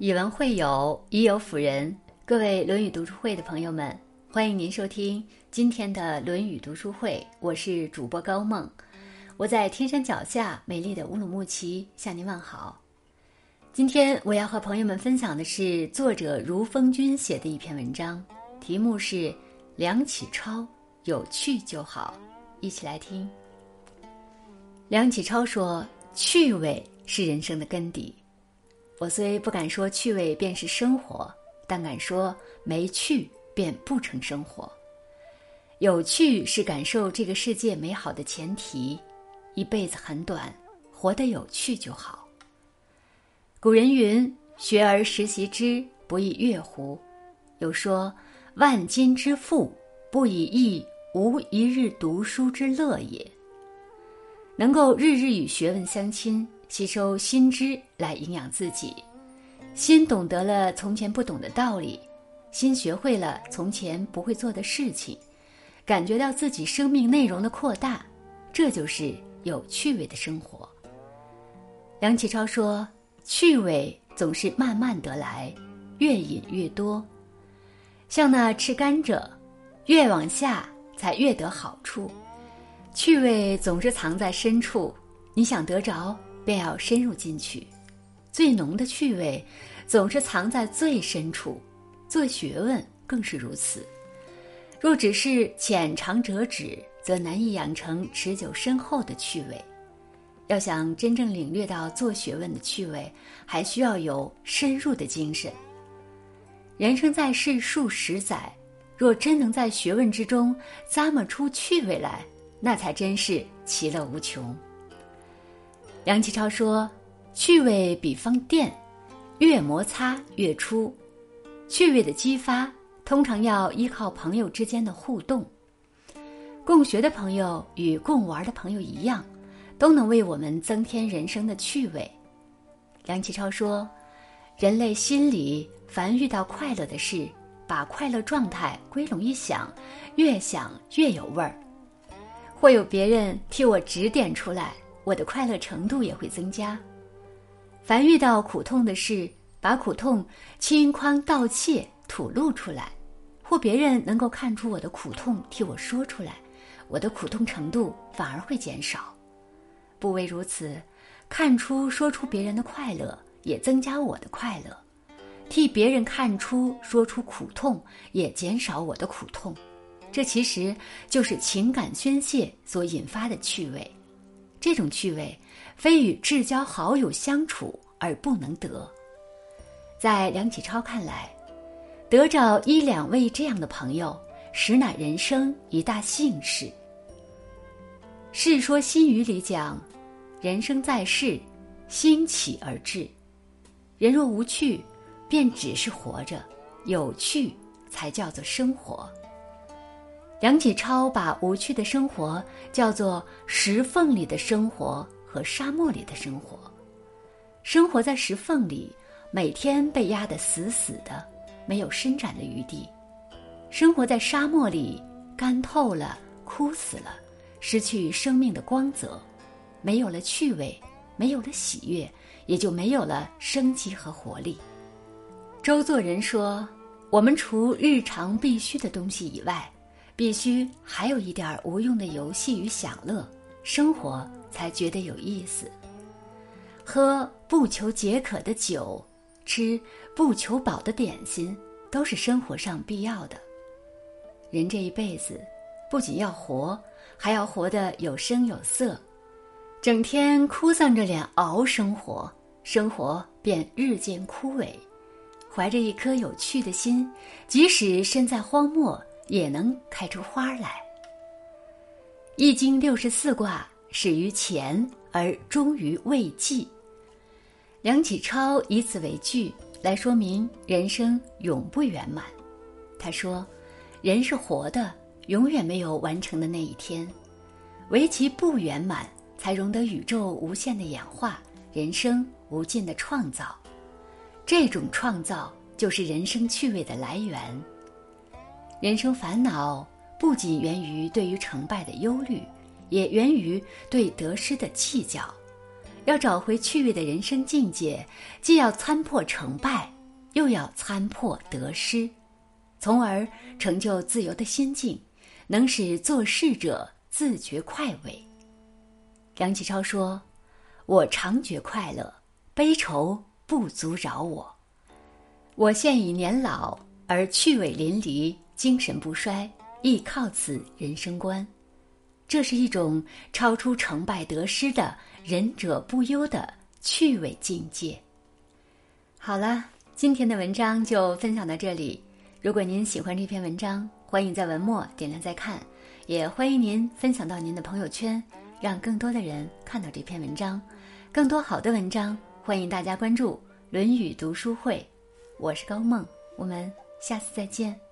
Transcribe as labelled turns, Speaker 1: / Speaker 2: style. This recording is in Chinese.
Speaker 1: 以文会友，以友辅仁。各位《论语》读书会的朋友们，欢迎您收听今天的《论语》读书会。我是主播高梦，我在天山脚下美丽的乌鲁木齐向您问好。今天我要和朋友们分享的是作者如风君写的一篇文章，题目是《梁启超有趣就好》，一起来听。梁启超说：“趣味是人生的根底。”我虽不敢说趣味便是生活，但敢说没趣便不成生活。有趣是感受这个世界美好的前提。一辈子很短，活得有趣就好。古人云：“学而时习之，不亦说乎？”又说：“万金之富，不以逸，无一日读书之乐也。”能够日日与学问相亲。吸收新知来营养自己，心懂得了从前不懂的道理，心学会了从前不会做的事情，感觉到自己生命内容的扩大，这就是有趣味的生活。梁启超说：“趣味总是慢慢得来，越饮越多，像那吃甘蔗，越往下才越得好处。趣味总是藏在深处，你想得着。”便要深入进去，最浓的趣味总是藏在最深处。做学问更是如此。若只是浅尝辄止，则难以养成持久深厚的趣味。要想真正领略到做学问的趣味，还需要有深入的精神。人生在世数十载，若真能在学问之中咂摸出趣味来，那才真是其乐无穷。梁启超说：“趣味比方电，越摩擦越出。趣味的激发，通常要依靠朋友之间的互动。共学的朋友与共玩的朋友一样，都能为我们增添人生的趣味。”梁启超说：“人类心里凡遇到快乐的事，把快乐状态归拢一想，越想越有味儿。或有别人替我指点出来。”我的快乐程度也会增加。凡遇到苦痛的事，把苦痛轻宽盗窃吐露出来，或别人能够看出我的苦痛，替我说出来，我的苦痛程度反而会减少。不为如此，看出说出别人的快乐，也增加我的快乐；替别人看出说出苦痛，也减少我的苦痛。这其实就是情感宣泄所引发的趣味。这种趣味，非与至交好友相处而不能得。在梁启超看来，得着一两位这样的朋友，实乃人生一大幸事。《世说新语》里讲：“人生在世，兴起而至。人若无趣，便只是活着；有趣，才叫做生活。”梁启超把无趣的生活叫做石缝里的生活和沙漠里的生活。生活在石缝里，每天被压得死死的，没有伸展的余地；生活在沙漠里，干透了，枯死了，失去生命的光泽，没有了趣味，没有了喜悦，也就没有了生机和活力。周作人说：“我们除日常必须的东西以外。”必须还有一点无用的游戏与享乐，生活才觉得有意思。喝不求解渴的酒，吃不求饱的点心，都是生活上必要的。人这一辈子，不仅要活，还要活得有声有色。整天哭丧着脸熬生活，生活便日渐枯萎。怀着一颗有趣的心，即使身在荒漠。也能开出花来。《易经》六十四卦始于乾而终于未济。梁启超以此为据来说明人生永不圆满。他说：“人是活的，永远没有完成的那一天，唯其不圆满，才容得宇宙无限的演化，人生无尽的创造。这种创造就是人生趣味的来源。”人生烦恼不仅源于对于成败的忧虑，也源于对得失的计较。要找回趣味的人生境界，既要参破成败，又要参破得失，从而成就自由的心境，能使做事者自觉快慰。梁启超说：“我常觉快乐，悲愁不足扰我。我现已年老，而趣味淋漓，精神不衰，亦靠此人生观。这是一种超出成败得失的。”仁者不忧的趣味境界。好了，今天的文章就分享到这里。如果您喜欢这篇文章，欢迎在文末点亮再看，也欢迎您分享到您的朋友圈，让更多的人看到这篇文章。更多好的文章，欢迎大家关注《论语读书会》。我是高梦，我们下次再见。